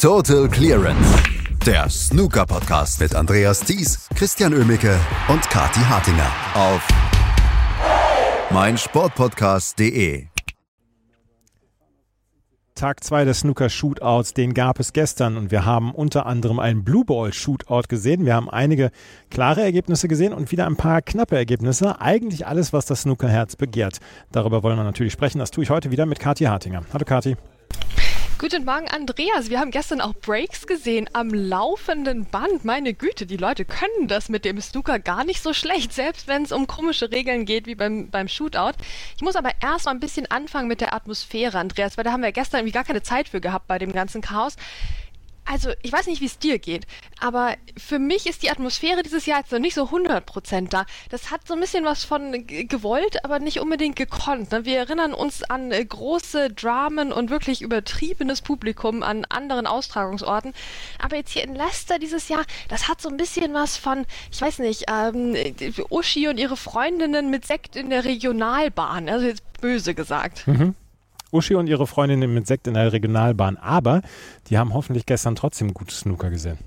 Total Clearance. Der Snooker-Podcast mit Andreas Thies, Christian Ömicke und Kati Hartinger auf meinsportpodcast.de. Tag 2 des Snooker-Shootouts, den gab es gestern und wir haben unter anderem einen Blue Ball-Shootout gesehen. Wir haben einige klare Ergebnisse gesehen und wieder ein paar knappe Ergebnisse. Eigentlich alles, was das Snooker-Herz begehrt. Darüber wollen wir natürlich sprechen. Das tue ich heute wieder mit Kathi Hartinger. Hallo Kathi. Guten Morgen, Andreas. Wir haben gestern auch Breaks gesehen am laufenden Band. Meine Güte, die Leute können das mit dem Snooker gar nicht so schlecht, selbst wenn es um komische Regeln geht wie beim, beim Shootout. Ich muss aber erst mal ein bisschen anfangen mit der Atmosphäre, Andreas, weil da haben wir gestern irgendwie gar keine Zeit für gehabt bei dem ganzen Chaos. Also, ich weiß nicht, wie es dir geht, aber für mich ist die Atmosphäre dieses Jahr jetzt noch nicht so 100% da. Das hat so ein bisschen was von gewollt, aber nicht unbedingt gekonnt. Ne? Wir erinnern uns an äh, große Dramen und wirklich übertriebenes Publikum an anderen Austragungsorten. Aber jetzt hier in Leicester dieses Jahr, das hat so ein bisschen was von, ich weiß nicht, ähm, Uschi und ihre Freundinnen mit Sekt in der Regionalbahn. Also jetzt böse gesagt. Mhm. Uschi und ihre Freundinnen mit Sekt in der Regionalbahn. Aber die haben hoffentlich gestern trotzdem gutes Snooker gesehen.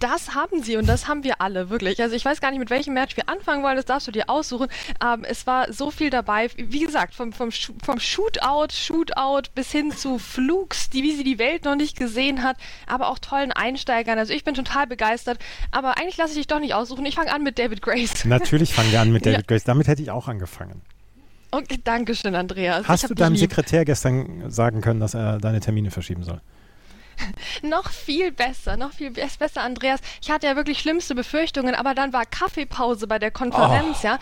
Das haben sie und das haben wir alle, wirklich. Also ich weiß gar nicht, mit welchem Match wir anfangen wollen, das darfst du dir aussuchen. Ähm, es war so viel dabei, wie gesagt, vom, vom, vom Shootout, Shootout bis hin zu Flugs, die, wie sie die Welt noch nicht gesehen hat, aber auch tollen Einsteigern. Also ich bin total begeistert, aber eigentlich lasse ich dich doch nicht aussuchen. Ich fange an mit David Grace. Natürlich fangen wir an mit David ja. Grace. Damit hätte ich auch angefangen. Okay, danke schön, Andreas. Hast du deinem Sekretär gestern sagen können, dass er deine Termine verschieben soll? noch viel besser, noch viel besser, Andreas. Ich hatte ja wirklich schlimmste Befürchtungen, aber dann war Kaffeepause bei der Konferenz, oh. ja.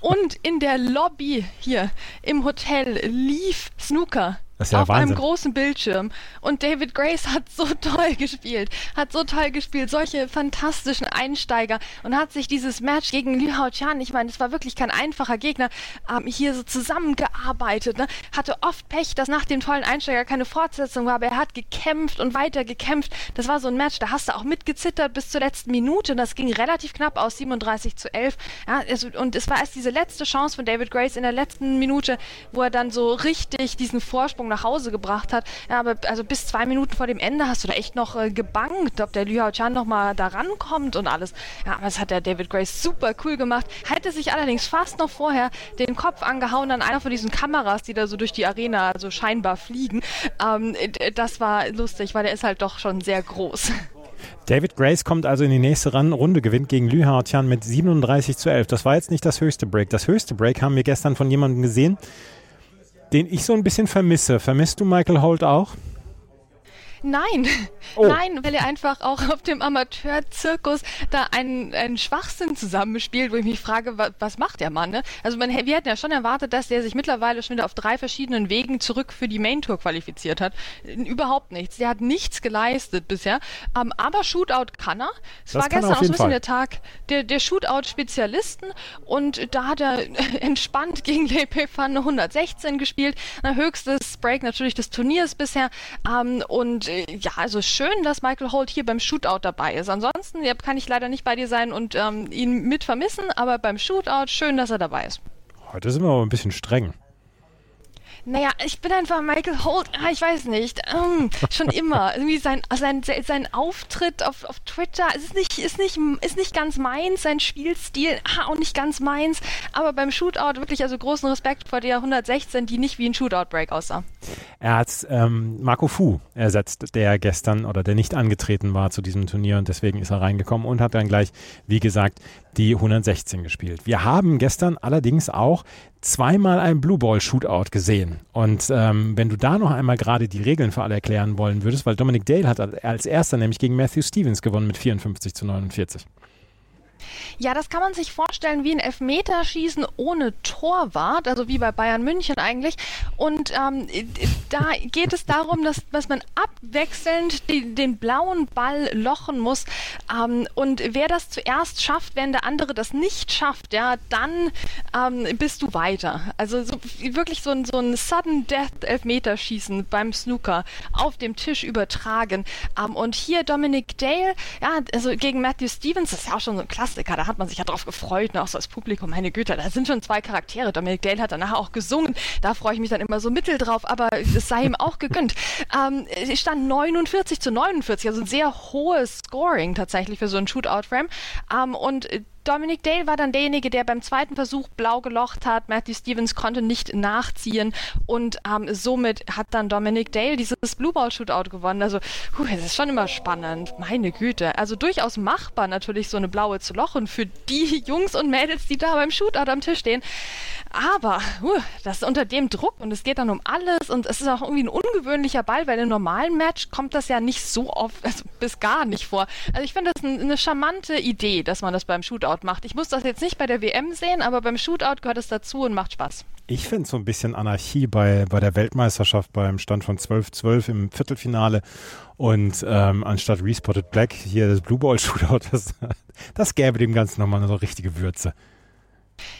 Und in der Lobby hier im Hotel lief Snooker. Ja auf Wahnsinn. einem großen Bildschirm. Und David Grace hat so toll gespielt, hat so toll gespielt, solche fantastischen Einsteiger und hat sich dieses Match gegen Liu Hao Chan, ich meine, es war wirklich kein einfacher Gegner, ähm, hier so zusammengearbeitet, ne? hatte oft Pech, dass nach dem tollen Einsteiger keine Fortsetzung war, aber er hat gekämpft und weiter gekämpft. Das war so ein Match, da hast du auch mitgezittert bis zur letzten Minute und das ging relativ knapp aus, 37 zu 11. Ja, es, und es war erst diese letzte Chance von David Grace in der letzten Minute, wo er dann so richtig diesen Vorsprung Vorsprung nach Hause gebracht hat. Ja, aber also bis zwei Minuten vor dem Ende hast du da echt noch äh, gebangt, ob der Liu Chan nochmal da rankommt und alles. Ja, aber das hat der David Grace super cool gemacht. Hätte sich allerdings fast noch vorher den Kopf angehauen an einer von diesen Kameras, die da so durch die Arena so scheinbar fliegen. Ähm, das war lustig, weil der ist halt doch schon sehr groß. David Grace kommt also in die nächste Runde, gewinnt gegen Lü Haotian mit 37 zu 11. Das war jetzt nicht das höchste Break. Das höchste Break haben wir gestern von jemandem gesehen, den ich so ein bisschen vermisse. Vermisst du Michael Holt auch? Nein, oh. nein, weil er einfach auch auf dem Amateurzirkus da einen, einen Schwachsinn zusammenspielt, wo ich mich frage, was, was macht der Mann? Ne? Also man, wir hätten ja schon erwartet, dass der sich mittlerweile schon wieder auf drei verschiedenen Wegen zurück für die Main Tour qualifiziert hat. Überhaupt nichts. Der hat nichts geleistet bisher. Um, ähm, aber Shootout kann er. Es war gestern auch so ein bisschen Fall. der Tag der, der Shootout-Spezialisten und da hat er entspannt gegen Lepe Fan 116 gespielt. Na, höchstes Break natürlich des Turniers bisher. Um, ähm, und ja, also schön, dass Michael Holt hier beim Shootout dabei ist. Ansonsten ja, kann ich leider nicht bei dir sein und ähm, ihn mit vermissen, aber beim Shootout schön, dass er dabei ist. Heute sind wir aber ein bisschen streng. Naja, ich bin einfach Michael Holt, ah, ich weiß nicht, ähm, schon immer. Irgendwie sein, sein, sein Auftritt auf, auf Twitter ist nicht, ist, nicht, ist nicht ganz meins, sein Spielstil ah, auch nicht ganz meins, aber beim Shootout wirklich also großen Respekt vor der 116, die nicht wie ein Shootout-Break aussah. Er hat ähm, Marco Fu ersetzt, der gestern oder der nicht angetreten war zu diesem Turnier und deswegen ist er reingekommen und hat dann gleich, wie gesagt, die 116 gespielt. Wir haben gestern allerdings auch zweimal ein Blue Ball Shootout gesehen. Und ähm, wenn du da noch einmal gerade die Regeln für alle erklären wollen würdest, weil Dominic Dale hat als erster nämlich gegen Matthew Stevens gewonnen mit 54 zu 49. Ja, das kann man sich vorstellen wie ein Elfmeterschießen ohne Torwart, also wie bei Bayern München eigentlich. Und ähm, da geht es darum, dass, dass man abwechselnd die, den blauen Ball lochen muss. Ähm, und wer das zuerst schafft, wenn der andere das nicht schafft, ja, dann ähm, bist du weiter. Also so, wirklich so ein, so ein Sudden Death Elfmeterschießen beim Snooker auf dem Tisch übertragen. Ähm, und hier Dominic Dale, ja, also gegen Matthew Stevens, das ist ja auch schon so ein klassischer Klassiker, da hat man sich ja drauf gefreut, ne? auch so als Publikum, meine Güte, da sind schon zwei Charaktere. Dominic Dale hat danach auch gesungen, da freue ich mich dann immer so mittel drauf, aber es sei ihm auch gegönnt. Ähm, es stand 49 zu 49, also ein sehr hohes Scoring tatsächlich für so ein Shootout-Frame. Ähm, und Dominic Dale war dann derjenige, der beim zweiten Versuch blau gelocht hat. Matthew Stevens konnte nicht nachziehen und ähm, somit hat dann Dominic Dale dieses Blue Ball Shootout gewonnen. Also, puh, das ist schon immer spannend. Meine Güte. Also durchaus machbar natürlich so eine blaue zu lochen für die Jungs und Mädels, die da beim Shootout am Tisch stehen. Aber uh, das ist unter dem Druck und es geht dann um alles und es ist auch irgendwie ein ungewöhnlicher Ball, weil im normalen Match kommt das ja nicht so oft, also bis gar nicht vor. Also ich finde das ein, eine charmante Idee, dass man das beim Shootout macht. Ich muss das jetzt nicht bei der WM sehen, aber beim Shootout gehört es dazu und macht Spaß. Ich finde so ein bisschen Anarchie bei, bei der Weltmeisterschaft beim Stand von 12-12 im Viertelfinale und ähm, anstatt Respotted Black hier das Blue Ball Shootout, das, das gäbe dem Ganzen nochmal eine so richtige Würze.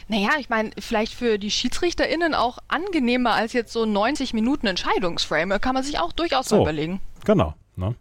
Naja, ich meine, vielleicht für die SchiedsrichterInnen auch angenehmer als jetzt so 90 Minuten Entscheidungsframe. Kann man sich auch durchaus so, überlegen. Genau. Ne?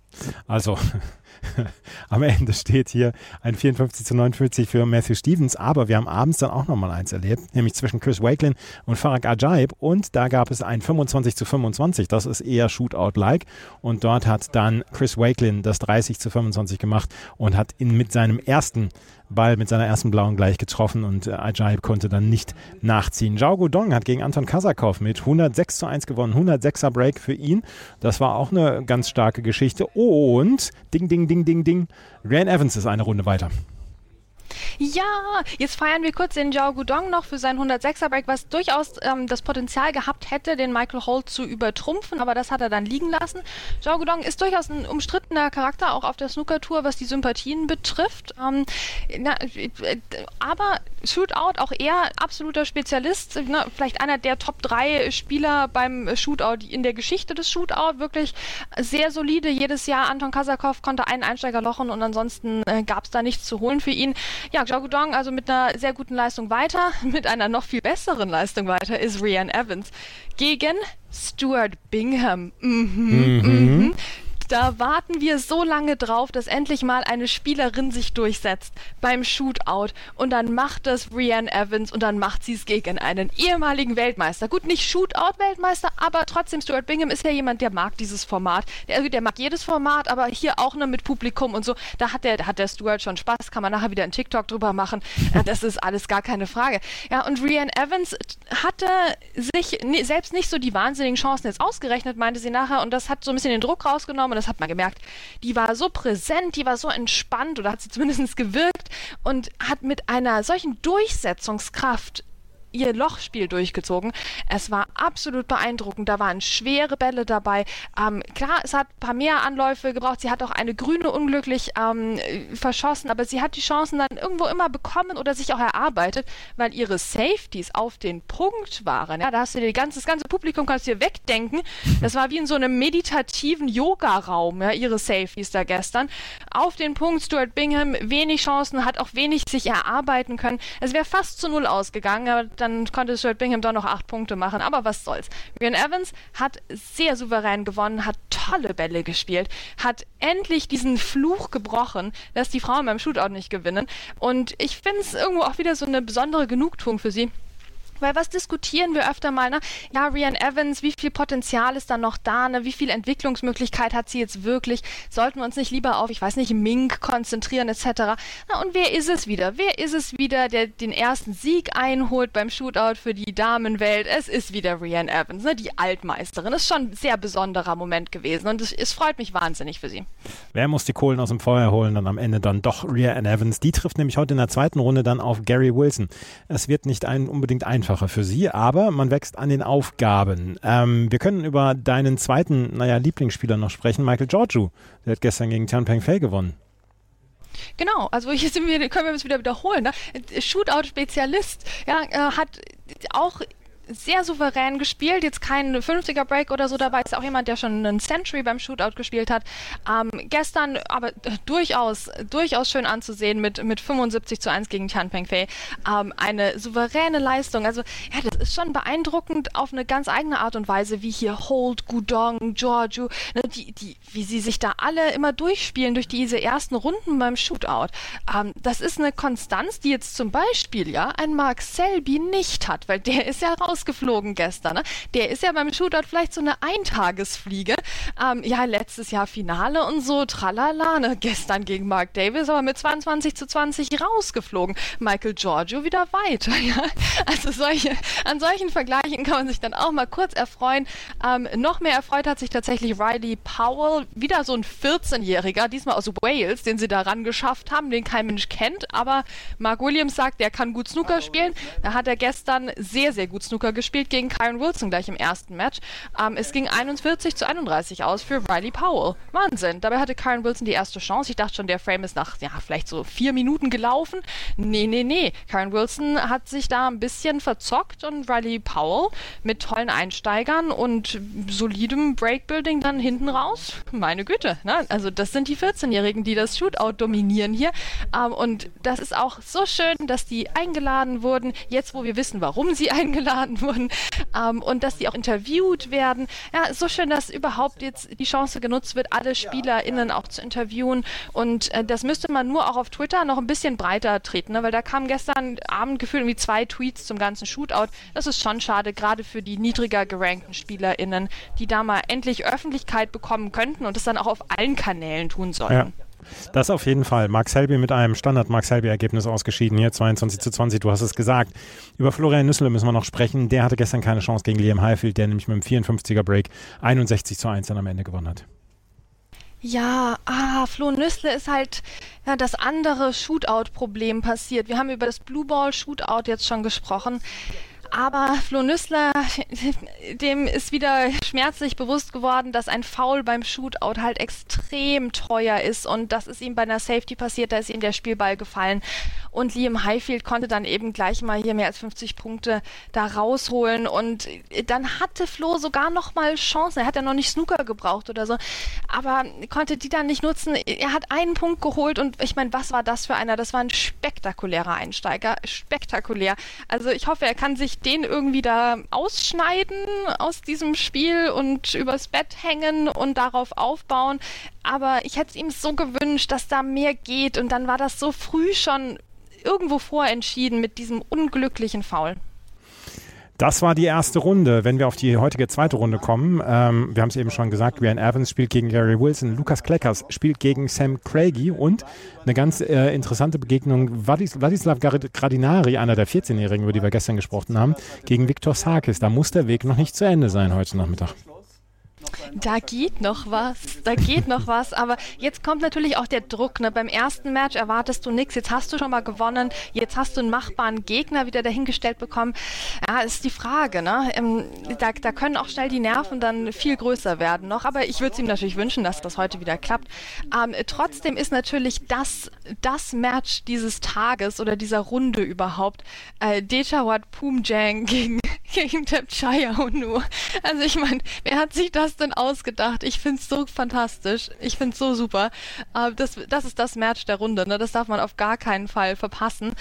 Also, am Ende steht hier ein 54 zu 49 für Matthew Stevens, aber wir haben abends dann auch nochmal eins erlebt, nämlich zwischen Chris Wakelin und Farag Ajaib und da gab es ein 25 zu 25, das ist eher Shootout-like und dort hat dann Chris Wakelin das 30 zu 25 gemacht und hat ihn mit seinem ersten Ball mit seiner ersten blauen gleich getroffen und äh, Ajaib konnte dann nicht nachziehen. Zhao Gudong hat gegen Anton Kasakov mit 106 zu 1 gewonnen. 106er Break für ihn. Das war auch eine ganz starke Geschichte. Und ding, ding, ding, ding, ding. Ryan Evans ist eine Runde weiter. Ja, jetzt feiern wir kurz den Zhao Gudong noch für seinen 106er Break, was durchaus ähm, das Potenzial gehabt hätte, den Michael Holt zu übertrumpfen, aber das hat er dann liegen lassen. Zhao Gudong ist durchaus ein umstrittener Charakter, auch auf der Snooker-Tour, was die Sympathien betrifft. Ähm, na, äh, aber Shootout auch eher absoluter Spezialist, ne, vielleicht einer der Top 3 Spieler beim Shootout in der Geschichte des Shootout, wirklich sehr solide jedes Jahr. Anton Kasakov konnte einen Einsteiger lochen und ansonsten äh, gab es da nichts zu holen für ihn. Ja, Zhao Gudong also mit einer sehr guten Leistung weiter, mit einer noch viel besseren Leistung weiter ist Rian Evans gegen Stuart Bingham. Mhm, mhm. Mhm. Da warten wir so lange drauf, dass endlich mal eine Spielerin sich durchsetzt beim Shootout und dann macht das Brianne Evans und dann macht sie es gegen einen ehemaligen Weltmeister. Gut, nicht Shootout-Weltmeister, aber trotzdem Stuart Bingham ist ja jemand, der mag dieses Format. Der, also der mag jedes Format, aber hier auch nur mit Publikum und so. Da hat der, hat der Stuart schon Spaß, kann man nachher wieder einen TikTok drüber machen. Das ist alles gar keine Frage. Ja, und Brianne Evans hatte sich selbst nicht so die wahnsinnigen Chancen jetzt ausgerechnet, meinte sie nachher, und das hat so ein bisschen den Druck rausgenommen das hat man gemerkt, die war so präsent, die war so entspannt oder hat sie zumindest gewirkt und hat mit einer solchen Durchsetzungskraft ihr Lochspiel durchgezogen. Es war absolut beeindruckend. Da waren schwere Bälle dabei. Ähm, klar, es hat ein paar mehr Anläufe gebraucht. Sie hat auch eine grüne unglücklich ähm, verschossen, aber sie hat die Chancen dann irgendwo immer bekommen oder sich auch erarbeitet, weil ihre Safeties auf den Punkt waren. Ja, da hast du dir ganze, das ganze Publikum kannst dir wegdenken. Das war wie in so einem meditativen Yoga-Raum, ja, ihre Safeties da gestern. Auf den Punkt Stuart Bingham wenig Chancen, hat auch wenig sich erarbeiten können. Es wäre fast zu null ausgegangen, aber dann konnte Stuart Bingham doch noch acht Punkte machen, aber was soll's. Ryan Evans hat sehr souverän gewonnen, hat tolle Bälle gespielt, hat endlich diesen Fluch gebrochen, dass die Frauen beim Shootout nicht gewinnen. Und ich finde es irgendwo auch wieder so eine besondere Genugtuung für sie weil was diskutieren wir öfter mal, ne? Ja, Rian Evans, wie viel Potenzial ist da noch da, ne? Wie viel Entwicklungsmöglichkeit hat sie jetzt wirklich? Sollten wir uns nicht lieber auf, ich weiß nicht, Mink konzentrieren etc. Na, und wer ist es wieder? Wer ist es wieder, der den ersten Sieg einholt beim Shootout für die Damenwelt? Es ist wieder Rian Evans, ne? Die Altmeisterin. Das ist schon ein sehr besonderer Moment gewesen und es, es freut mich wahnsinnig für sie. Wer muss die Kohlen aus dem Feuer holen? Dann am Ende dann doch Rian Evans. Die trifft nämlich heute in der zweiten Runde dann auf Gary Wilson. Es wird nicht ein, unbedingt einfach einfacher für sie, aber man wächst an den Aufgaben. Ähm, wir können über deinen zweiten, naja, Lieblingsspieler noch sprechen, Michael Giorgio. Der hat gestern gegen Tian Peng Fei gewonnen. Genau, also hier sind wir, können wir uns wieder wiederholen. Ne? Shootout-Spezialist, ja, äh, hat auch sehr souverän gespielt, jetzt kein 50er Break oder so dabei, ist auch jemand, der schon einen Century beim Shootout gespielt hat. Ähm, gestern aber durchaus, durchaus schön anzusehen mit, mit 75 zu 1 gegen Tian Pengfei. Ähm, eine souveräne Leistung. Also, ja, das ist schon beeindruckend auf eine ganz eigene Art und Weise, wie hier Holt, Gudong, Giorgio, ne, die, die, wie sie sich da alle immer durchspielen durch diese ersten Runden beim Shootout. Ähm, das ist eine Konstanz, die jetzt zum Beispiel ja ein Mark Selby nicht hat, weil der ist ja rausgeflogen gestern. Ne? Der ist ja beim Shootout vielleicht so eine Eintagesfliege. Ähm, ja, letztes Jahr Finale und so, tralala, ne? gestern gegen Mark Davis, aber mit 22 zu 20 rausgeflogen. Michael Giorgio wieder weiter. Ja? Also solche, an solchen Vergleichen kann man sich dann auch mal kurz erfreuen. Ähm, noch mehr erfreut hat sich tatsächlich Riley Powell, wieder so ein 14-Jähriger, diesmal aus Wales, den sie daran geschafft haben, den kein Mensch kennt, aber Mark Williams sagt, der kann gut Snooker spielen. Da hat er gestern sehr, sehr gut Snooker gespielt gegen Kyron Wilson gleich im ersten Match. Ähm, es ging 41 zu 31 aus für Riley Powell. Wahnsinn. Dabei hatte Kyron Wilson die erste Chance. Ich dachte schon, der Frame ist nach, ja, vielleicht so vier Minuten gelaufen. Nee, nee, nee. Kyron Wilson hat sich da ein bisschen verzockt und Riley Powell mit tollen Einsteigern und solidem Breakbuilding dann hinten raus. Meine Güte. Ne? Also das sind die 14-Jährigen, die das Shootout dominieren hier. Ähm, und das ist auch so schön, dass die eingeladen wurden, jetzt wo wir wissen, warum sie eingeladen wurden ähm, und dass die auch interviewt werden. Ja, so schön, dass überhaupt jetzt die Chance genutzt wird, alle SpielerInnen auch zu interviewen. Und äh, das müsste man nur auch auf Twitter noch ein bisschen breiter treten, ne? weil da kamen gestern Abend gefühlt irgendwie zwei Tweets zum ganzen Shootout. Das ist schon schade, gerade für die niedriger gerankten SpielerInnen, die da mal endlich Öffentlichkeit bekommen könnten und das dann auch auf allen Kanälen tun sollten. Ja. Das auf jeden Fall. Mark Selby mit einem Standard-Mark Selby-Ergebnis ausgeschieden. Hier 22 zu 20, du hast es gesagt. Über Florian Nüssle müssen wir noch sprechen. Der hatte gestern keine Chance gegen Liam Highfield, der nämlich mit dem 54er Break 61 zu 1 dann am Ende gewonnen hat. Ja, ah, Flo Nüssle ist halt ja, das andere Shootout-Problem passiert. Wir haben über das Blue Ball Shootout jetzt schon gesprochen. Aber Flo Nüssler, dem ist wieder schmerzlich bewusst geworden, dass ein Foul beim Shootout halt extrem teuer ist. Und das ist ihm bei einer Safety passiert, da ist ihm der Spielball gefallen und Liam Highfield konnte dann eben gleich mal hier mehr als 50 Punkte da rausholen und dann hatte Flo sogar noch mal Chancen. Er hat ja noch nicht Snooker gebraucht oder so, aber konnte die dann nicht nutzen. Er hat einen Punkt geholt und ich meine, was war das für einer? Das war ein spektakulärer Einsteiger, spektakulär. Also ich hoffe, er kann sich den irgendwie da ausschneiden aus diesem Spiel und übers Bett hängen und darauf aufbauen. Aber ich hätte es ihm so gewünscht, dass da mehr geht. Und dann war das so früh schon irgendwo vorentschieden mit diesem unglücklichen Foul. Das war die erste Runde. Wenn wir auf die heutige zweite Runde kommen, ähm, wir haben es eben schon gesagt, Ryan Evans spielt gegen Gary Wilson, Lukas Kleckers spielt gegen Sam Craigie und eine ganz äh, interessante Begegnung, Vladis Vladislav Gradinari, einer der 14-Jährigen, über die wir gestern gesprochen haben, gegen Viktor Sarkis. Da muss der Weg noch nicht zu Ende sein heute Nachmittag. Da geht noch was, da geht noch was, aber jetzt kommt natürlich auch der Druck. Ne? Beim ersten Match erwartest du nichts, jetzt hast du schon mal gewonnen, jetzt hast du einen machbaren Gegner wieder dahingestellt bekommen. Ja, ist die Frage. Ne? Ähm, da, da können auch schnell die Nerven dann viel größer werden noch, aber ich würde es ihm natürlich wünschen, dass das heute wieder klappt. Ähm, trotzdem ist natürlich das, das Match dieses Tages oder dieser Runde überhaupt äh, Dechawat Pumjang gegen, gegen Chaya Unu. Also ich meine, wer hat sich das denn ausgedacht? Ich finde es so fantastisch. Ich finde es so super. Äh, das, das ist das Match der Runde. Ne? Das darf man auf gar keinen Fall verpassen.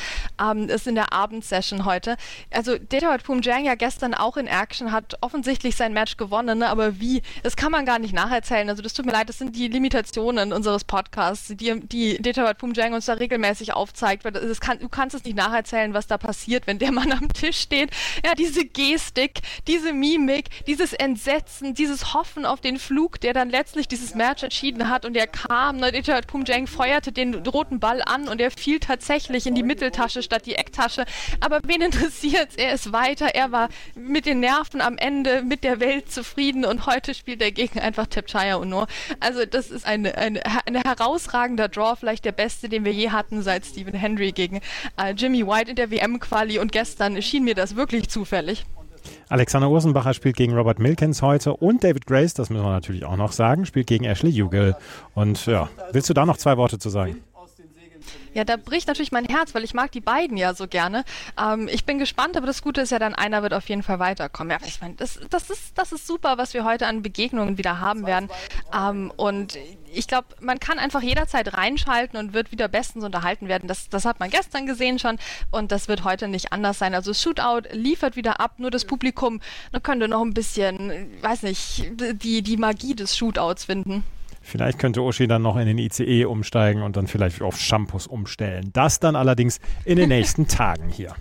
Ähm, ist in der Abendsession heute. Also Detawat Pumjang ja gestern auch in Action, hat offensichtlich sein Match gewonnen, ne? aber wie? Das kann man gar nicht nacherzählen. Also das tut mir leid, das sind die Limitationen unseres Podcasts, die, die Detawat Pumjang uns da regelmäßig aufzeigt. Weil das kann, du kannst es nicht nacherzählen, was da passiert, wenn der Mann am Tisch steht. Ja, diese Gestik, diese Mimik, dieses Entsetzen, dieses Hoffen Hoffen auf den Flug, der dann letztlich dieses Match entschieden hat und er kam. Neudetat Pumjang feuerte den roten Ball an und er fiel tatsächlich in die Mitteltasche statt die Ecktasche. Aber wen interessiert Er ist weiter. Er war mit den Nerven am Ende mit der Welt zufrieden und heute spielt er gegen einfach Tepchaya Uno. Also das ist eine, eine, ein herausragender Draw, vielleicht der beste, den wir je hatten seit Stephen Henry gegen äh, Jimmy White in der WM-Quali und gestern schien mir das wirklich zufällig. Alexander Ursenbacher spielt gegen Robert Milkins heute und David Grace, das müssen wir natürlich auch noch sagen, spielt gegen Ashley Hugel. Und ja, willst du da noch zwei Worte zu sagen? Ja, da bricht natürlich mein Herz, weil ich mag die beiden ja so gerne. Ähm, ich bin gespannt, aber das Gute ist ja dann, einer wird auf jeden Fall weiterkommen. Ja, ich meine, das, das, ist, das ist super, was wir heute an Begegnungen wieder haben werden. Ähm, und ich glaube, man kann einfach jederzeit reinschalten und wird wieder bestens unterhalten werden. Das, das hat man gestern gesehen schon und das wird heute nicht anders sein. Also Shootout liefert wieder ab, nur das Publikum könnte noch ein bisschen, weiß nicht, die, die Magie des Shootouts finden. Vielleicht könnte Uschi dann noch in den ICE umsteigen und dann vielleicht auf Shampoos umstellen. Das dann allerdings in den nächsten Tagen hier.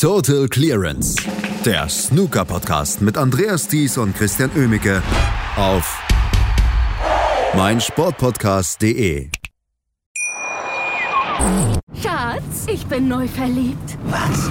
Total Clearance. Der Snooker-Podcast mit Andreas Thies und Christian Ömicke auf meinsportpodcast.de. Schatz, ich bin neu verliebt. Was?